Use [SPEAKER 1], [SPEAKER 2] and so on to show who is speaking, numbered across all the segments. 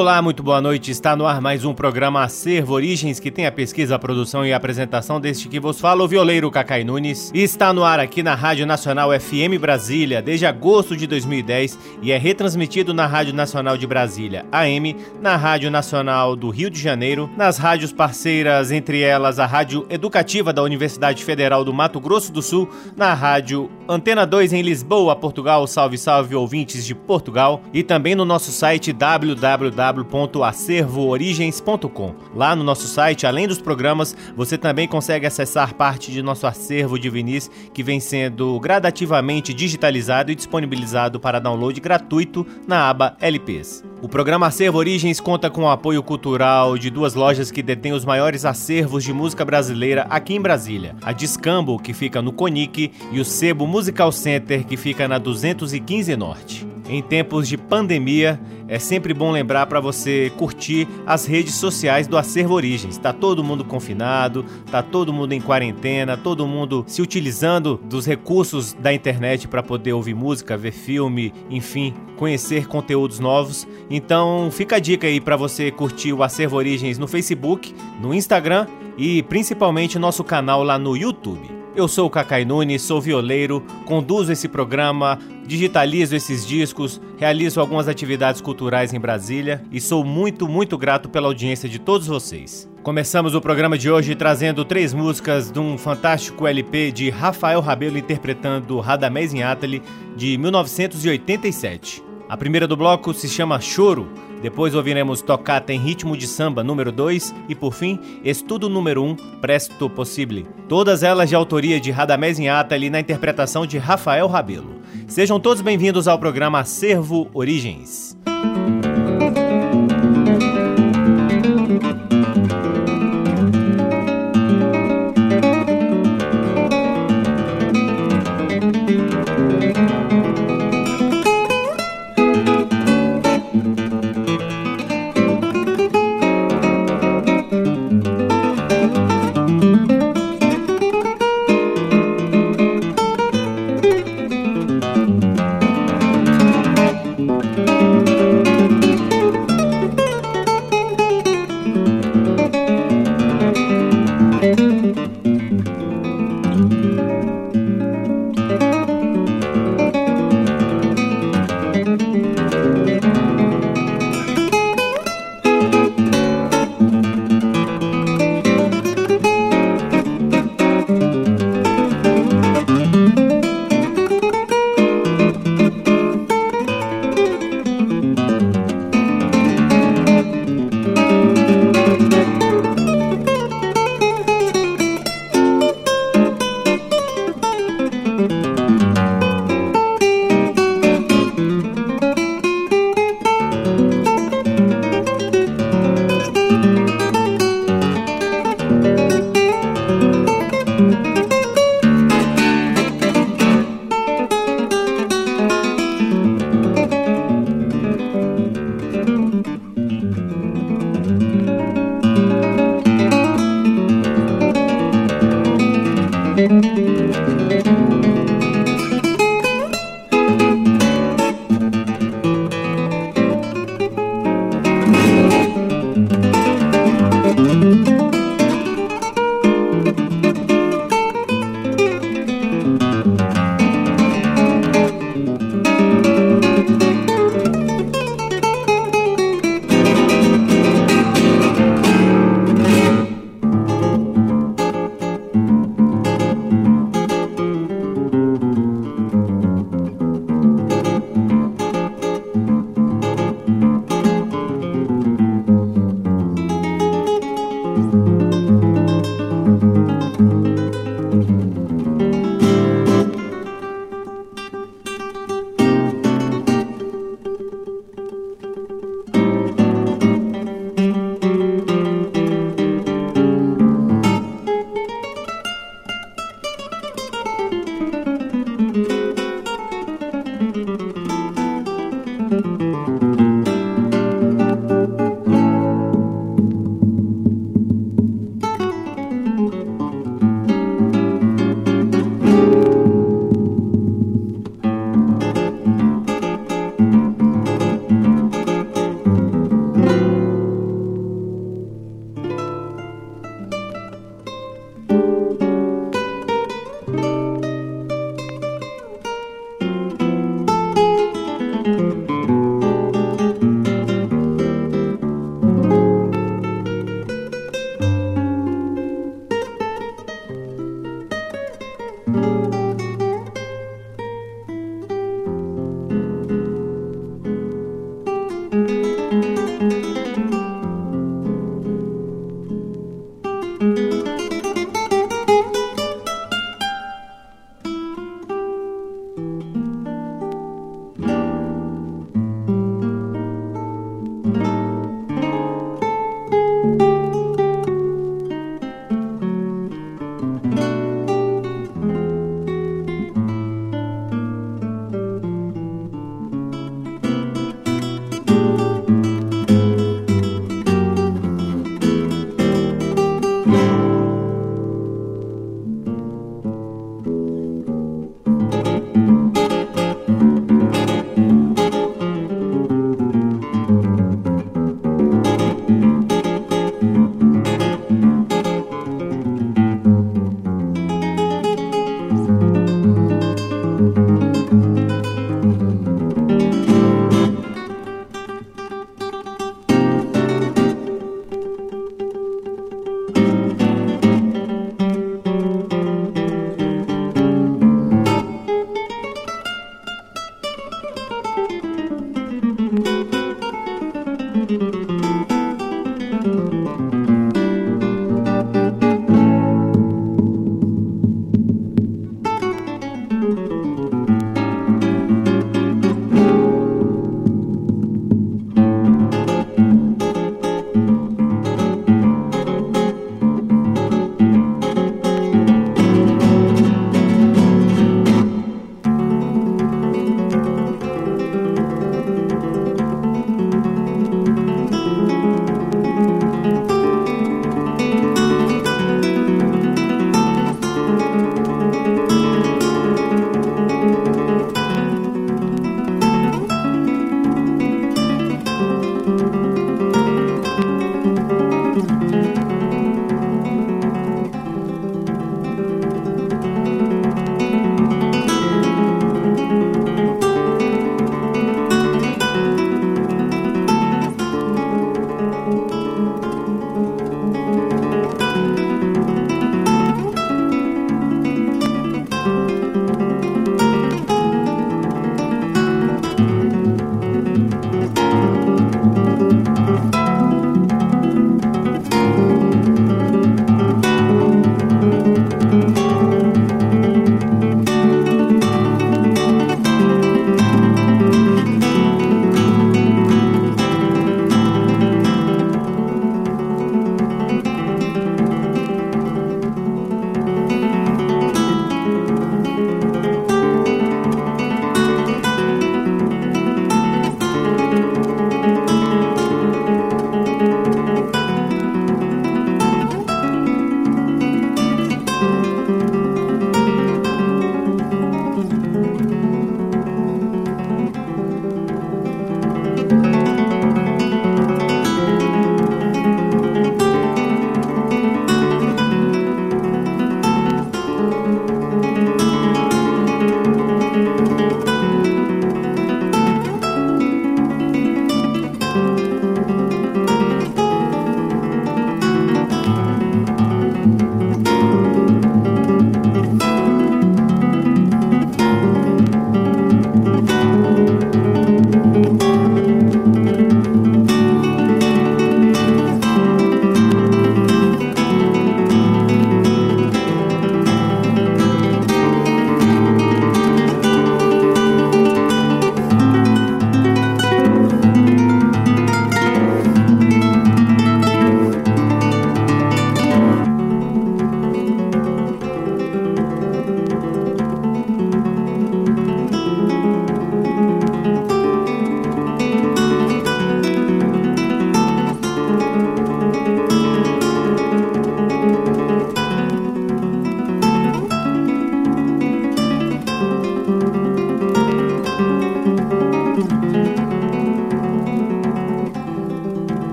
[SPEAKER 1] Olá, muito boa noite. Está no ar mais um programa Acervo Origens, que tem a pesquisa, a produção e a apresentação deste que vos fala, o violeiro Cacai Nunes. Está no ar aqui na Rádio Nacional FM Brasília, desde agosto de 2010, e é retransmitido na Rádio Nacional de Brasília, AM, na Rádio Nacional do Rio de Janeiro, nas rádios parceiras, entre elas a Rádio Educativa da Universidade Federal do Mato Grosso do Sul, na Rádio Antena 2 em Lisboa, Portugal. Salve, salve, ouvintes de Portugal. E também no nosso site www www.acervoorigens.com. Lá no nosso site, além dos programas, você também consegue acessar parte de nosso acervo de vinis que vem sendo gradativamente digitalizado e disponibilizado para download gratuito na aba LPs. O programa Acervo Origens conta com o apoio cultural de duas lojas que detêm os maiores acervos de música brasileira aqui em Brasília: a Discambo, que fica no Conic, e o Sebo Musical Center, que fica na 215 Norte. Em tempos de pandemia, é sempre bom lembrar para você curtir as redes sociais do Acervo Origens. Tá todo mundo confinado, tá todo mundo em quarentena, todo mundo se utilizando dos recursos da internet para poder ouvir música, ver filme, enfim, conhecer conteúdos novos. Então, fica a dica aí para você curtir o Acervo Origens no Facebook, no Instagram e principalmente nosso canal lá no YouTube. Eu sou o Cacai Nunes, sou violeiro, conduzo esse programa, digitalizo esses discos, realizo algumas atividades culturais em Brasília e sou muito, muito grato pela audiência de todos vocês. Começamos o programa de hoje trazendo três músicas de um fantástico LP de Rafael Rabelo interpretando Radamés em Atali de 1987. A primeira do bloco se chama Choro, depois ouviremos Tocata em Ritmo de Samba número 2 e, por fim, Estudo número 1, um, Presto Possible. Todas elas de autoria de Radamés Inhatali na interpretação de Rafael Rabelo. Sejam todos bem-vindos ao programa Acervo Origens.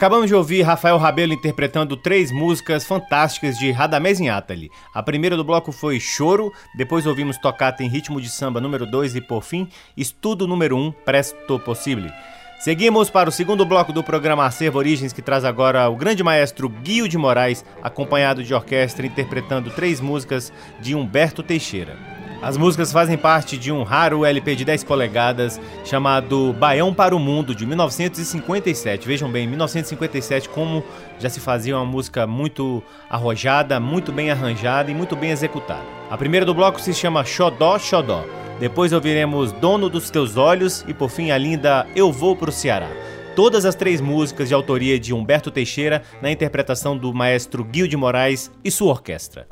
[SPEAKER 1] Acabamos de ouvir Rafael Rabelo interpretando três músicas fantásticas de Radamés Inátali. A primeira do bloco foi Choro, depois ouvimos Tocata em Ritmo de Samba número 2 e, por fim, Estudo número 1, um, Presto Possible. Seguimos para o segundo bloco do programa Acervo Origens, que traz agora o grande maestro Guio de Moraes, acompanhado de orquestra, interpretando três músicas de Humberto Teixeira. As músicas fazem parte de um raro LP de 10 polegadas chamado Baião para o Mundo, de 1957. Vejam bem, 1957, como já se fazia uma música muito arrojada, muito bem arranjada e muito bem executada. A primeira do bloco se chama Xodó Xodó. Depois ouviremos Dono dos Teus Olhos e por fim a linda Eu Vou Pro Ceará. Todas as três músicas de autoria de Humberto Teixeira na interpretação do maestro Guil de Moraes e sua orquestra.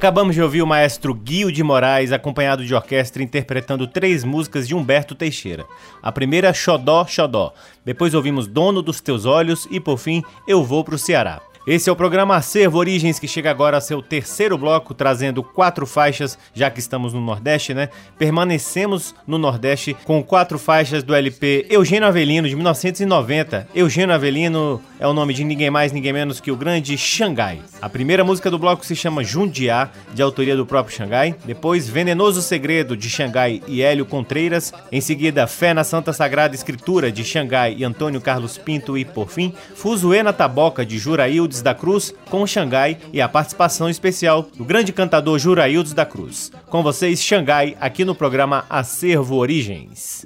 [SPEAKER 1] Acabamos de ouvir o maestro Guio de Moraes, acompanhado de orquestra, interpretando três músicas de Humberto Teixeira. A primeira, Xodó, Xodó. Depois ouvimos Dono dos Teus Olhos e, por fim, Eu Vou Pro Ceará. Esse é o programa Acervo Origens que chega agora a seu terceiro bloco, trazendo quatro faixas, já que estamos no Nordeste, né? Permanecemos no Nordeste com quatro faixas do LP Eugênio Avelino de 1990. Eugênio Avelino é o nome de ninguém mais, ninguém menos que o grande Xangai. A primeira música do bloco se chama Jundiá, de autoria do próprio Xangai. Depois, Venenoso Segredo de Xangai e Hélio Contreiras. Em seguida, Fé na Santa Sagrada Escritura de Xangai e Antônio Carlos Pinto. E, por fim, Fuzuê na Taboca de Jurail Juraildes da Cruz com Xangai e a participação especial do grande cantador Juraildes da Cruz. Com vocês, Xangai, aqui no programa Acervo Origens.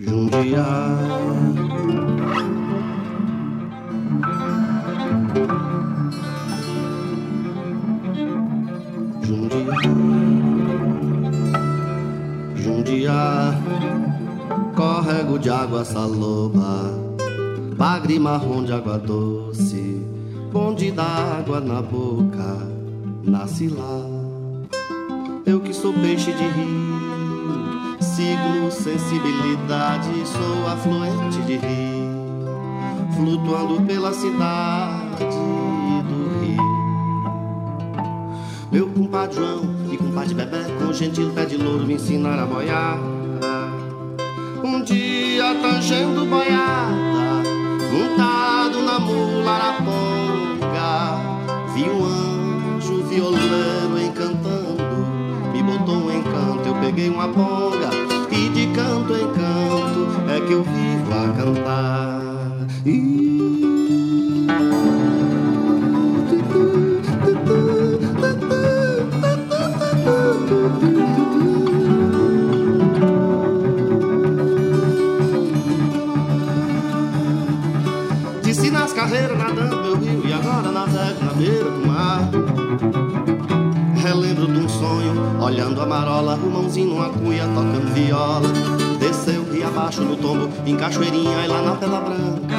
[SPEAKER 2] Jundiá, córrego de água saloba, bagre marrom de água doce bonde d'água na boca, nasce lá. Eu que sou peixe de rio, sigo sensibilidade, sou afluente de rio, flutuando pela cidade do rio. Meu compadre João e compadre Bebê, com gentil pé de louro, me ensinaram a boiar. Um dia tangendo boiada, e de canto em canto é que eu vivo a cantar. Disse olhando a marola, o mãozinho numa cuia, tocando viola. Desceu rio abaixo no tombo, em Cachoeirinha e lá na Pela Branca.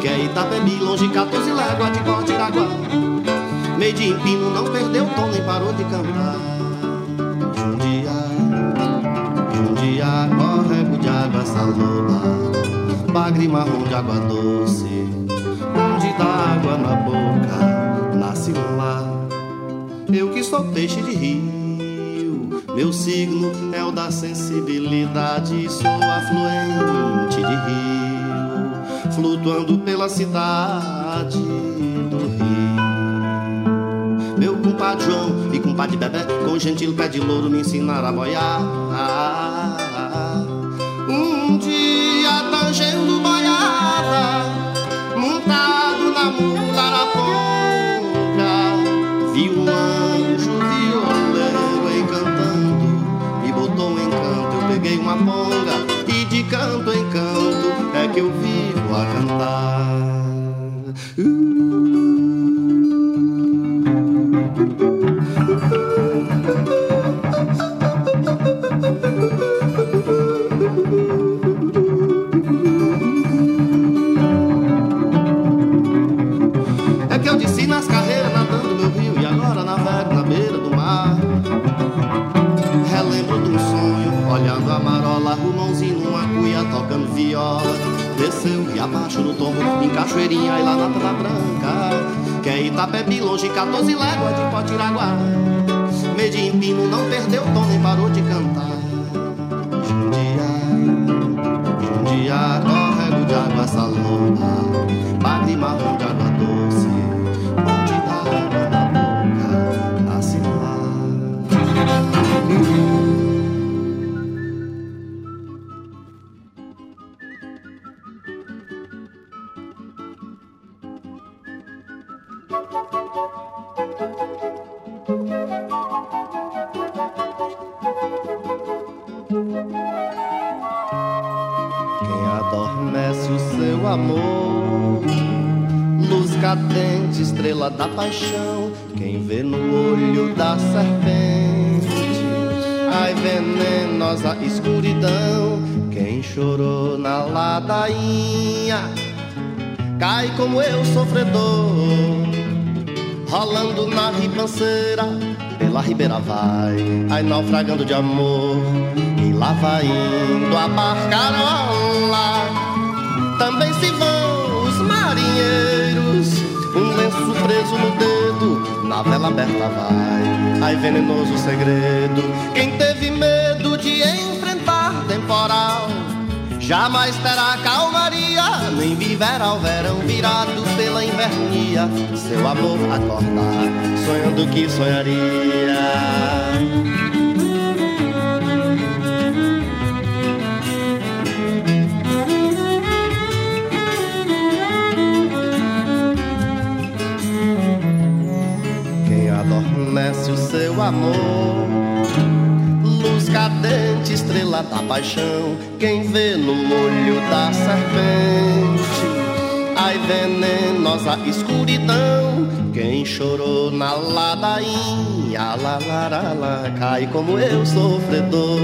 [SPEAKER 2] Que é Itapebi, longe 14 léguas de corte d'água. Meio de empino, não perdeu o tom nem parou de cantar. Um dia, um dia, de água saloba, bagre marrom de água doce, onde dá água na boca, nasce lá. Eu que sou peixe de rio, meu signo é o da sensibilidade, sou afluente de rio, flutuando pela cidade do rio. Meu compadre João e compadre Bebê, com gentil pé de louro, me ensinaram a boiar. Um dia tangendo boiada, montado na mula peguei uma ponga e de canto em canto é que eu vivo a cantar. É No tombo, em Cachoeirinha e lá na Pela Branca. Que é Itapebi, longe 14 léguas de Potiraguá. Meio de empino, não perdeu o tom nem parou de cantar. Jundia, Jundia, córrego de água salona, bagre marrom de água doce, onde dá água na boca, nasce paixão. Quem vê no olho da serpente, ai venenosa escuridão. Quem chorou na ladainha, cai como eu sofredor, rolando na ribanceira pela ribeira vai, ai naufragando de amor, e lá vai indo a barcarola. Na vela aberta vai, ai venenoso segredo. Quem teve medo de enfrentar temporal Jamais terá calmaria, nem viverá o verão virado pela invernia. Seu amor acordar, sonhando que sonharia. Seu amor cadente, estrela da paixão. Quem vê no olho da serpente, ai venenosa escuridão. Quem chorou na ladainha, lá, lá, lá, lá, cai como eu, sofredor.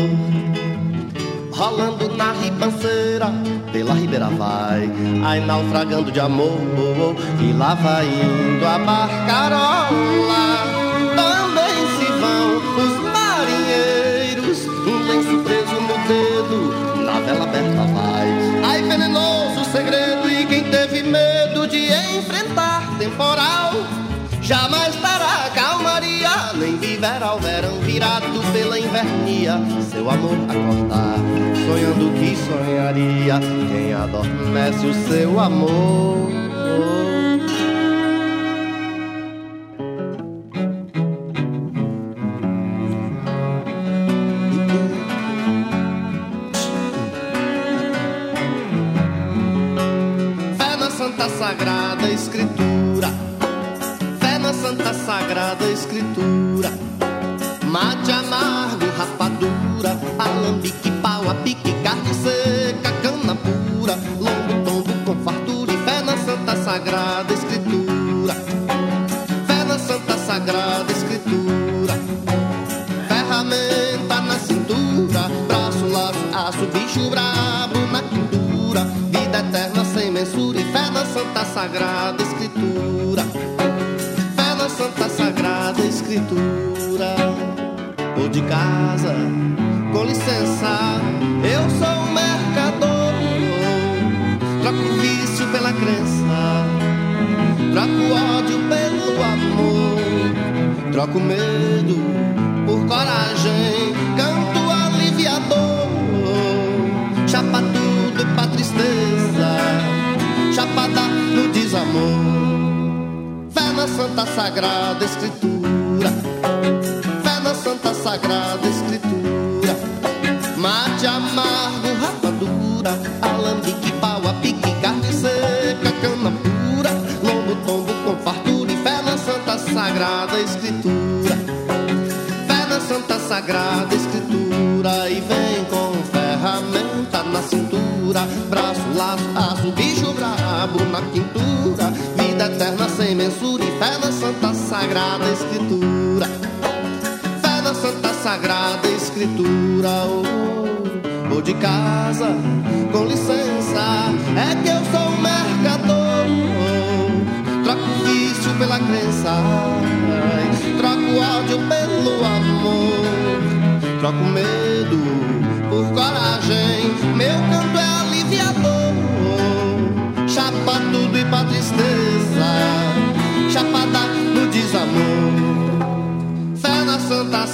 [SPEAKER 2] Rolando na ribanceira, pela ribeira vai, ai naufragando de amor, e lá vai indo a barcarola. Ai, venenoso segredo, e quem teve medo de enfrentar temporal, jamais terá calmaria, nem viverá o verão virado pela invernia. Seu amor acordar, sonhando que sonharia, quem adormece o seu amor. Sagrada Escritura, fé na Santa Sagrada Escritura, mate amargo, rapadura, alambique, pau, a pique, carne seca, cana pura, longo tombo com fartura e fé na Santa Sagrada Escritura, fé na Santa Sagrada Escritura, ferramenta na cintura, braço, laço, aço, bicho brabo na quintura, Sagrada Escritura. Fé na Santa Sagrada Escritura. Ou de casa, com licença, eu sou um mercador. Troco vício pela crença, troco ódio pelo amor, troco medo por coragem, Santa Sagrada Escritura, fé na Santa Sagrada Escritura. Mate amargo, rapadura, alambique, pau a pique, carne seca, cana pura, lombo, tombo com fartura e fé na Santa Sagrada Escritura. Fé na Santa Sagrada Escritura. E vem com ferramenta na cintura, braço, laço, aço, bicho brabo na quintura, vida eterna sem mensura fé na Santa Sagrada Escritura. Fé na Santa Sagrada Escritura, oh, oh. De casa, com licença, é que eu sou um mercador. Oh, troco vício pela crença, troco ódio pelo amor, troco medo por coragem,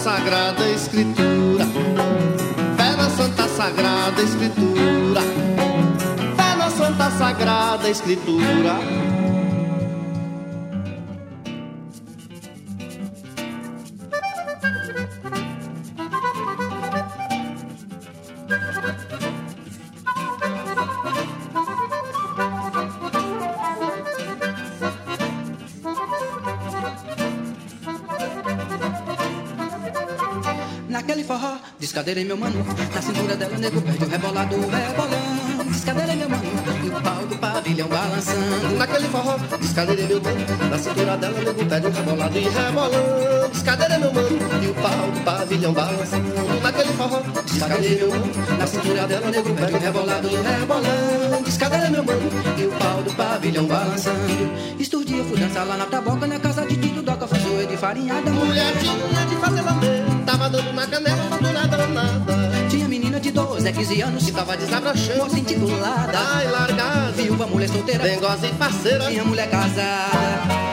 [SPEAKER 2] Sagrada Escritura, fé na Santa Sagrada Escritura, fé na Santa Sagrada Escritura.
[SPEAKER 3] Descadeirei meu mano, na cintura dela nego perde o rebolado, rebolando. Descadeirei meu mano, e o pau do pavilhão balançando.
[SPEAKER 2] Naquele forró, descadeirei meu mano, na cintura dela nego perde o rebolado e rebolando. Descadeirei meu mano, e o pau do pavilhão balançando. Naquele forró, descadeirei meu mano, na cintura dela nego perde o rebolado e rebolando. Descadeirei meu mano, e o pau do pavilhão balançando.
[SPEAKER 3] Esturdia, fui dançar lá na taboca, na casa farinhada.
[SPEAKER 2] Mulher tinha de fazer lamber, tava dando na canela, não nada, nada.
[SPEAKER 3] Tinha menina de 12 a 15 anos
[SPEAKER 2] Que tava desabrochando,
[SPEAKER 3] moça intitulada.
[SPEAKER 2] ai largada,
[SPEAKER 3] Viúva, mulher solteira.
[SPEAKER 2] dengosa e parceira.
[SPEAKER 3] Tinha mulher casada.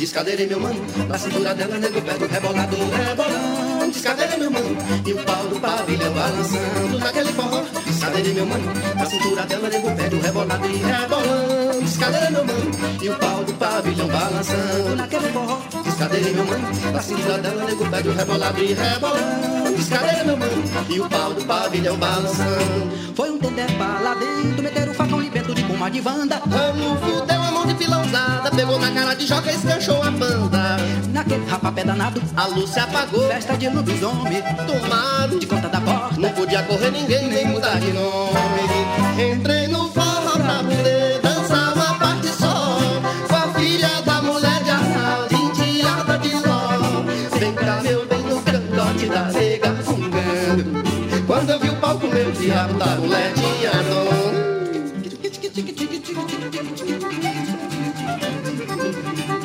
[SPEAKER 2] Descadeirei meu mano? Na cintura dela, nego pé do rebolado, rebolando Descadeirei meu mano, e o pau do pavilhão balançando Naquele forró, descadeirei meu mano? Na cintura dela, nego pé do rebolado e rebolando Descadeirei meu mano, e o pau do pavilhão balançando
[SPEAKER 3] Naquele forró,
[SPEAKER 2] Descadeirei meu mano, na cintura dela, nego pé do rebolado e rebolando Descadeirei meu mano, e o pau do pavilhão balançando.
[SPEAKER 3] Foi um tendé pra lá dentro. Meteram o facão vento de Wanda.
[SPEAKER 2] Ranulfo deu a mão de fila usada, pegou na cara de joca e escanchou a banda
[SPEAKER 3] Naquele rapapé danado,
[SPEAKER 2] A luz se apagou,
[SPEAKER 3] festa de lobisomem.
[SPEAKER 2] tomaram
[SPEAKER 3] De conta da porta,
[SPEAKER 2] Não podia correr ninguém, nem mudar de nome. Entrei no forró pra poder dançar uma parte só. Com a filha da mulher de Arnaldo, enteada de ló. Vem cá, meu bem, no cangote da nega fungando. Quando eu vi o palco, meu diabo da mulher tinha. chicka chicka chicka chicka chicka chicka chicka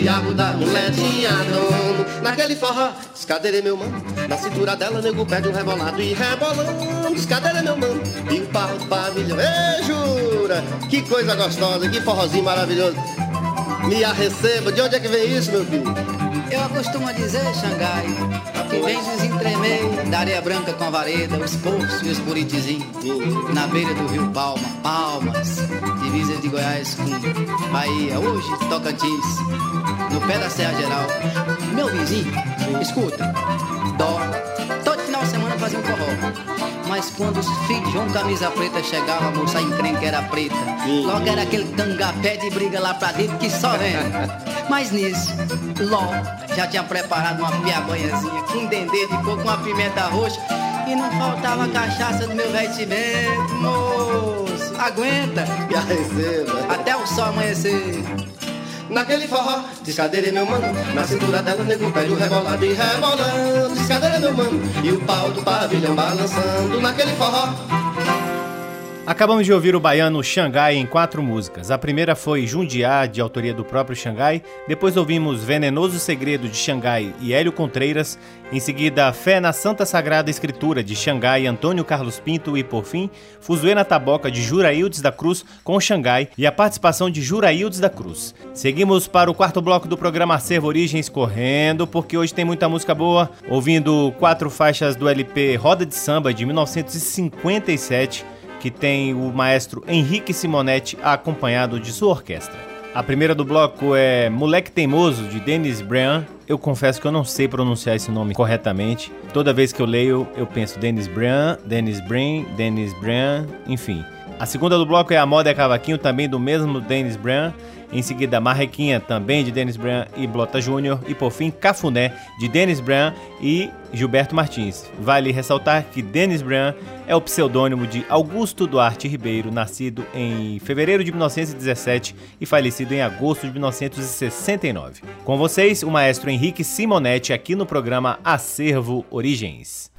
[SPEAKER 2] diabo da mulher tinha dono Naquele forró, escadeirei meu mano? Na cintura dela, nego pede um rebolado E rebolando, escadeirei meu mano? E o pau do pavilhão, ei jura? Que coisa gostosa, que forrozinho maravilhoso. Me a receba, de onde é que vem isso, meu filho?
[SPEAKER 3] Eu costumo dizer, Xangai, que vem dos entremeios da areia branca com a vareda, os poços e os buritizinhos, na beira do rio Palma, Palmas, divisa de Goiás com Bahia, hoje Tocantins, no pé da Serra Geral. Meu vizinho, escuta, dó, todo final de semana fazia um forró. Mas quando os filhos de João Camisa Preta chegavam, a moça encrenca era preta. Logo era aquele tangapé de briga lá pra dentro que só vem. Mas nisso, Ló já tinha preparado uma piabanhazinha com dendê de coco, uma pimenta roxa e não faltava cachaça no meu vestimento, moço. Aguenta,
[SPEAKER 2] Me a receba
[SPEAKER 3] até o sol amanhecer.
[SPEAKER 2] Naquele forró, descadeirei meu mano? Na cintura dela, nego pede o rebolado e rebolando Descadeirei meu mano? E o pau do pavilhão balançando. Naquele forró
[SPEAKER 1] Acabamos de ouvir o baiano Xangai em quatro músicas. A primeira foi Jundiá, de autoria do próprio Xangai. Depois ouvimos Venenoso Segredo, de Xangai e Hélio Contreiras. Em seguida, Fé na Santa Sagrada Escritura, de Xangai, Antônio Carlos Pinto. E, por fim, Fuzuê na Taboca, de Juraildes da Cruz, com Xangai e a participação de Juraildes da Cruz. Seguimos para o quarto bloco do programa Acervo Origens correndo, porque hoje tem muita música boa. Ouvindo quatro faixas do LP Roda de Samba, de 1957 que tem o maestro Henrique Simonetti acompanhado de sua orquestra. A primeira do bloco é Moleque Teimoso, de Dennis Brian. Eu confesso que eu não sei pronunciar esse nome corretamente. Toda vez que eu leio, eu penso Dennis Brian, Dennis Brian, Dennis Brian, enfim. A segunda do bloco é A Moda é Cavaquinho, também do mesmo Dennis Brian. Em seguida, Marrequinha, também de Dennis Brian e Blota Júnior. E por fim, Cafuné, de Dennis Brian e Gilberto Martins. Vale ressaltar que Dennis Brian é o pseudônimo de Augusto Duarte Ribeiro, nascido em fevereiro de 1917 e falecido em agosto de 1969. Com vocês, o maestro Henrique Simonetti, aqui no programa Acervo Origens.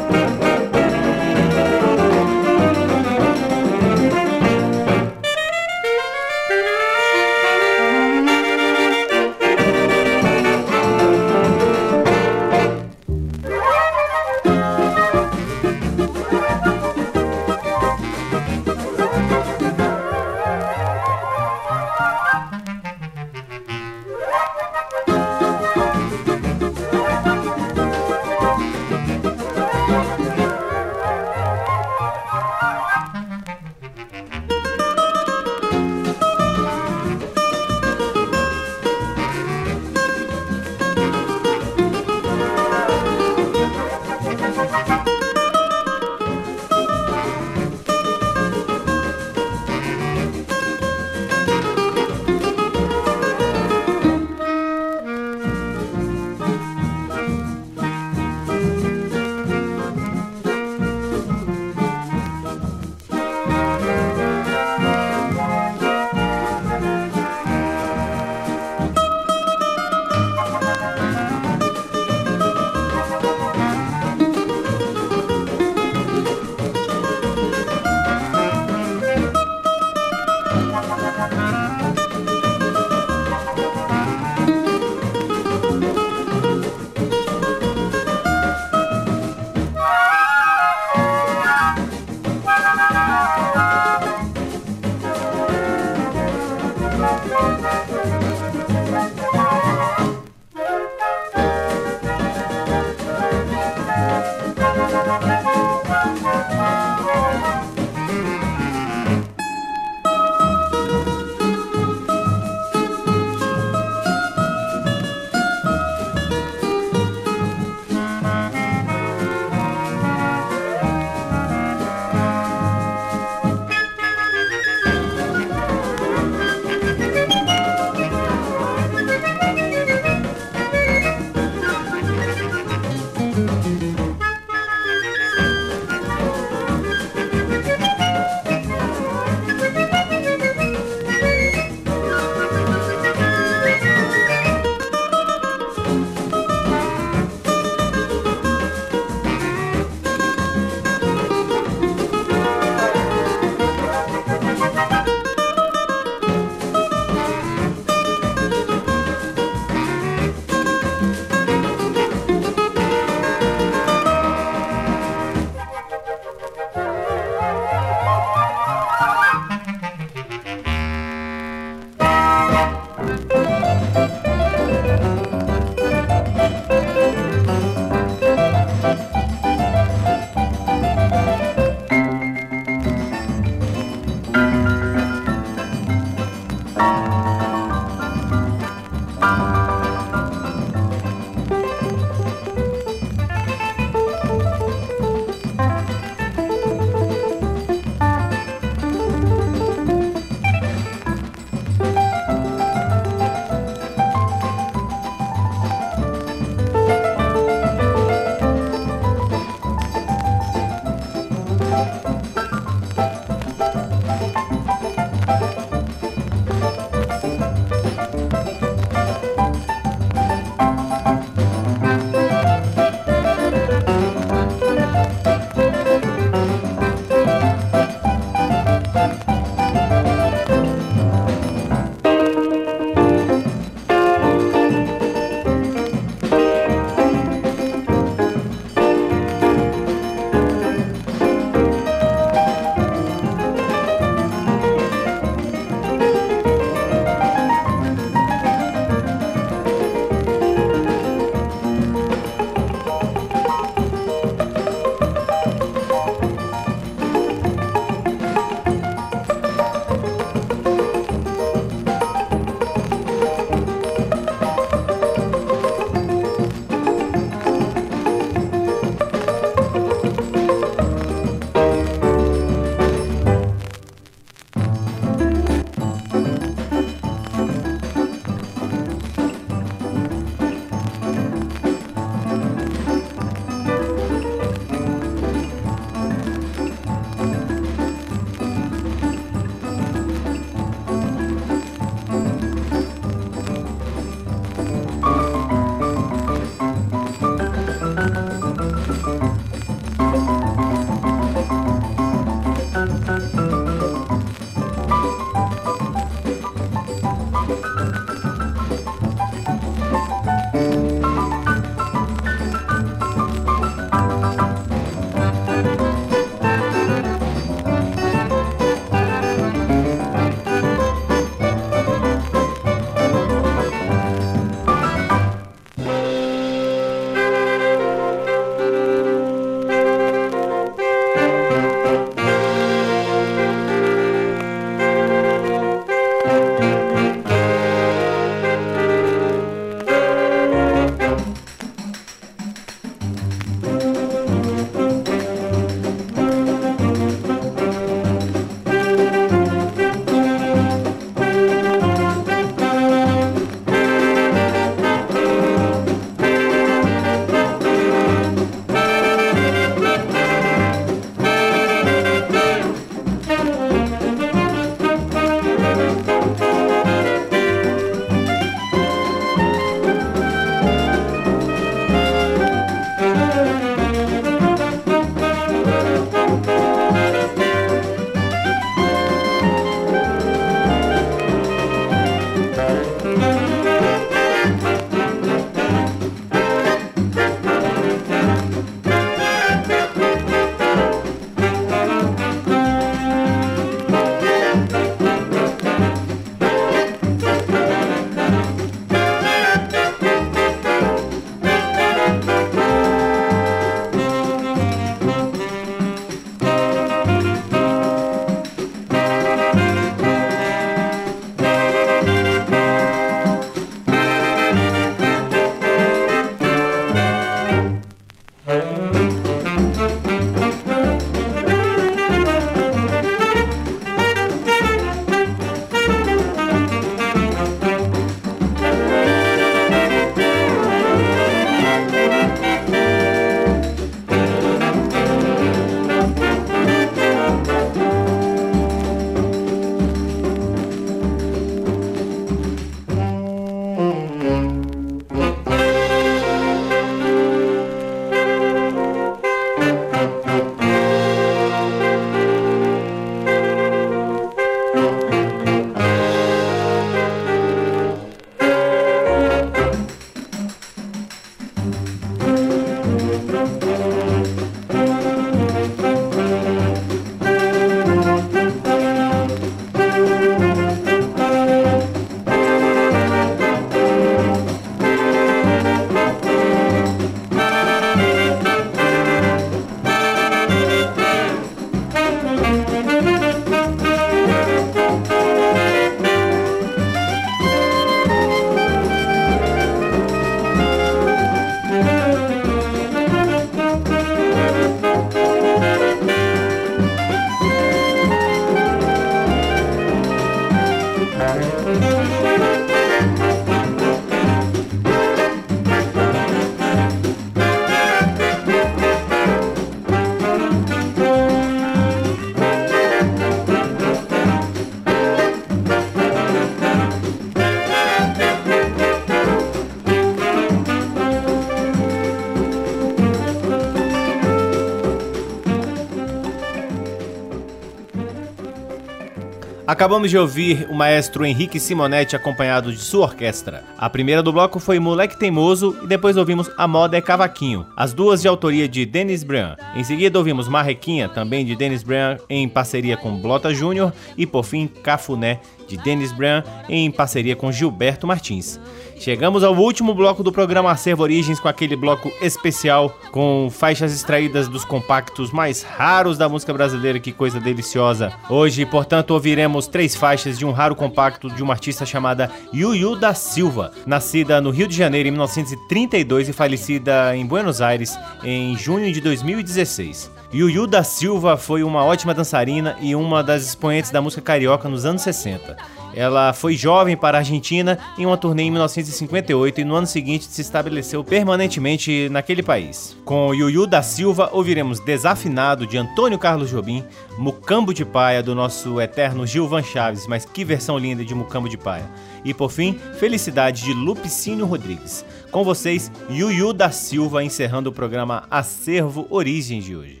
[SPEAKER 1] Acabamos de ouvir o maestro Henrique Simonetti acompanhado de sua orquestra. A primeira do bloco foi Moleque Teimoso e depois ouvimos A Moda é Cavaquinho, as duas de autoria de Denis Brian. Em seguida ouvimos Marrequinha, também de Denis Brian em parceria com Blota Júnior e por fim Cafuné de Denis Brian em parceria com Gilberto Martins. Chegamos ao último bloco do programa Acervo Origens com aquele bloco especial com faixas extraídas dos compactos mais raros da música brasileira, que coisa deliciosa. Hoje, portanto, ouviremos três faixas de um raro compacto de uma artista chamada Yuyu da Silva, nascida no Rio de Janeiro em 1932 e falecida em Buenos Aires em junho de 2016. Yuyu da Silva foi uma ótima dançarina e uma das expoentes da música carioca nos anos 60. Ela foi jovem para a Argentina em uma turnê em 1958 e no ano seguinte se estabeleceu permanentemente naquele país. Com Yuyu da Silva ouviremos Desafinado de Antônio Carlos Jobim, Mucambo de Paia do nosso eterno Gilvan Chaves, mas que versão linda de Mucambo de Paia. E por fim, Felicidade de Lupicínio Rodrigues. Com vocês, Yuyu da Silva encerrando o programa Acervo Origens de hoje.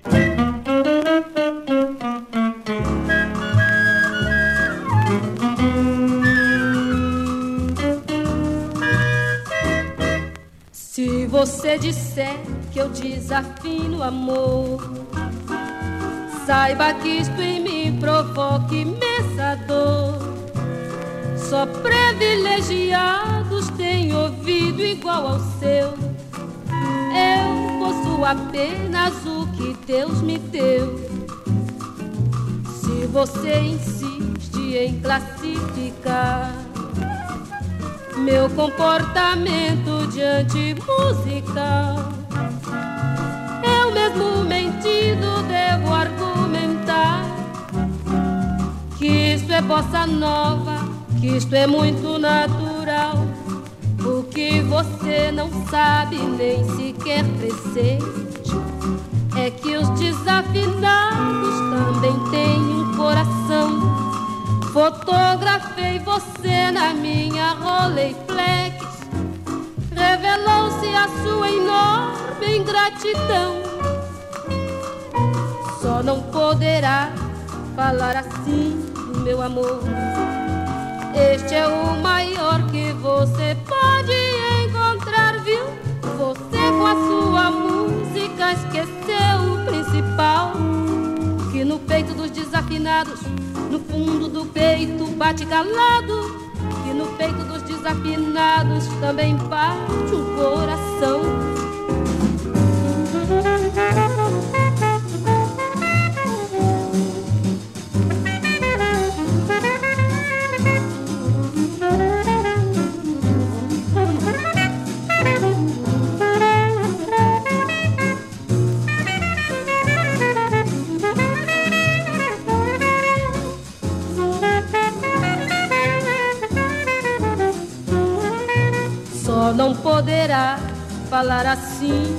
[SPEAKER 4] Você disser que eu desafino amor, saiba que isto em mim provoca imensa dor. Só privilegiados têm ouvido igual ao seu. Eu possuo apenas o que Deus me deu. Se você insiste em classificar meu comportamento diante musical. Eu mesmo mentindo devo argumentar que isto é bossa nova, que isto é muito natural. O que você não sabe nem sequer presente é que os desafinados também têm um coração minha Rolleiflex. Revelou-se a sua enorme ingratidão. Só não poderá falar assim, meu amor. Este é o maior que você pode encontrar, viu? Você com a sua música esqueceu o principal. Que no peito dos desafinados no fundo do peito bate calado, e no peito dos desafinados também bate o coração. Falar assim,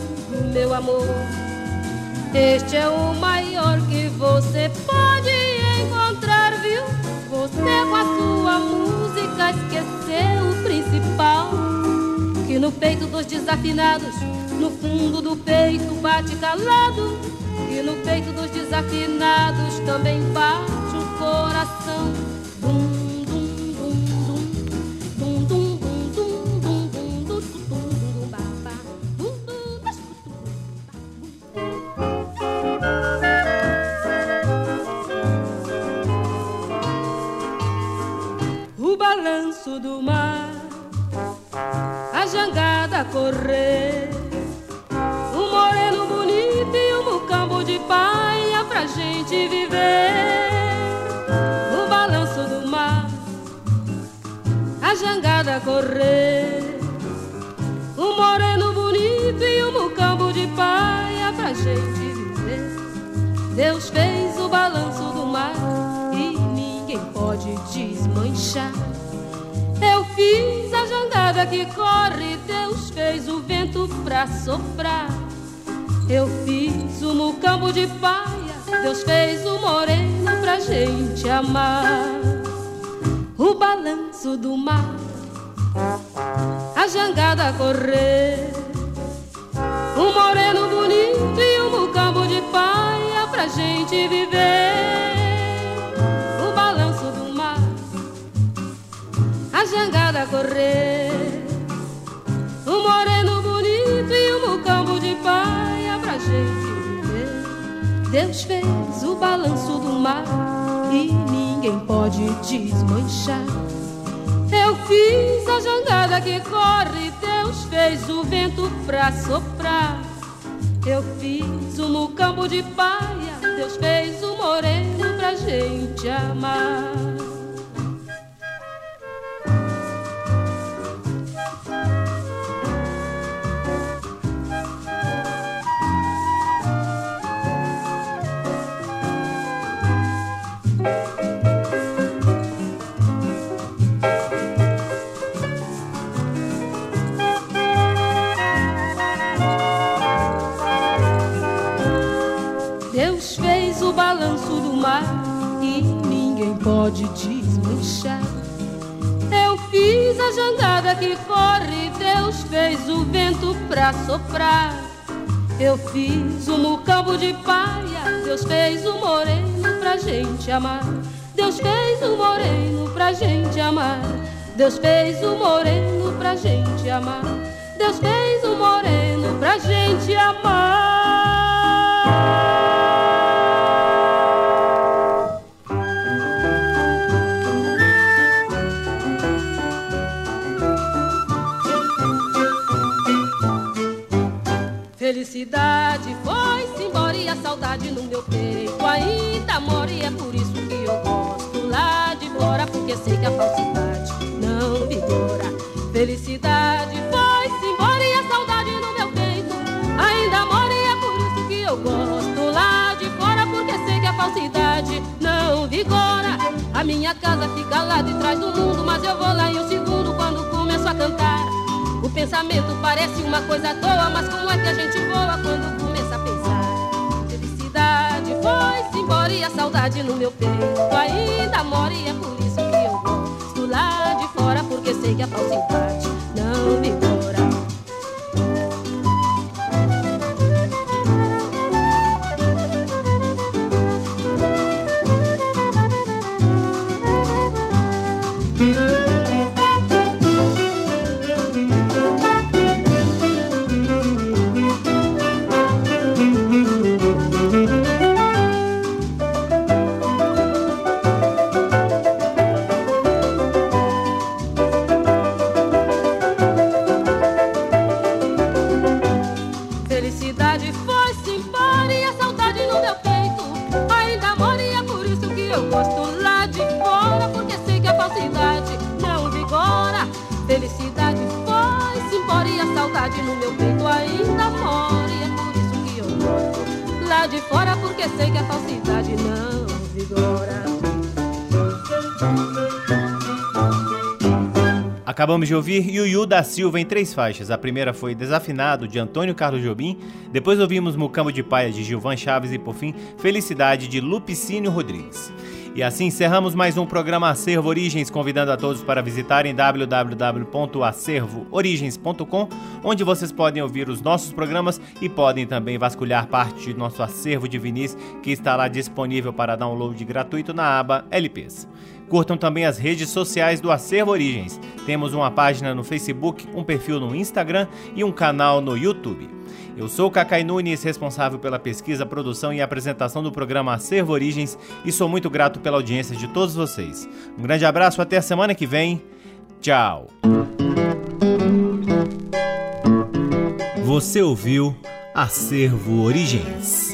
[SPEAKER 4] meu amor. Este é o maior que você pode encontrar, viu? Você com a sua música esqueceu o principal. Que no peito dos desafinados, no fundo do peito bate calado. Que no peito dos desafinados também bate o coração. Do mar, a jangada correr, um moreno bonito e um mucambo de paia pra gente viver. O balanço do mar, a jangada correr, um moreno bonito e um mucambo de paia pra gente viver. Deus fez desmanchar. Eu fiz a jangada que corre, Deus fez o vento pra soprar. Eu fiz o mucambo de paia, Deus fez o moreno pra gente amar. O balanço do mar, a jangada a correr. Um moreno bonito e um mucambo de paia pra gente viver. Jangada correr. Um moreno bonito e um mucambo de paia pra gente viver. Deus fez o balanço do mar e ninguém pode desmanchar. Eu fiz a jangada que corre, Deus fez o vento pra soprar. Eu fiz o mucambo de paia, Deus fez o moreno pra gente amar. Pode desmanchar. Eu fiz a jangada que corre, Deus fez o vento pra soprar. Eu fiz o mucambo de paia, Deus fez o moreno pra gente amar. Deus fez o moreno pra gente amar. Deus fez o moreno pra gente amar. Deus fez o moreno pra gente amar. Felicidade foi-se embora e a saudade no meu peito ainda mora e é por isso que eu gosto lá de fora porque sei que a falsidade não vigora. Felicidade foi-se embora e a saudade no meu peito ainda mora e é por isso que eu gosto lá de fora porque sei que a falsidade não vigora. A minha casa fica lá de trás do mundo, mas eu vou lá em um segundo pensamento parece uma coisa à toa, mas como é que a gente voa quando começa a pensar? Felicidade foi-se embora e a saudade no meu peito ainda mora e é por isso que eu gosto lá de fora, porque sei que a falsidade não me
[SPEAKER 1] Acabamos de ouvir Yuyu da Silva em três faixas. A primeira foi Desafinado, de Antônio Carlos Jobim. Depois ouvimos Mucambo de Paia, de Gilvan Chaves. E por fim, Felicidade, de Lupicínio Rodrigues. E assim encerramos mais um programa Acervo Origens, convidando a todos para visitarem www.acervoorigens.com, onde vocês podem ouvir os nossos programas e podem também vasculhar parte do nosso acervo de vinis, que está lá disponível para download gratuito na aba LPs. Curtam também as redes sociais do Acervo Origens. Temos uma página no Facebook, um perfil no Instagram e um canal no YouTube. Eu sou Cacai Nunes, responsável pela pesquisa, produção e apresentação do programa Acervo Origens e sou muito grato pela audiência de todos vocês. Um grande abraço, até a semana que vem. Tchau. Você ouviu Acervo Origens.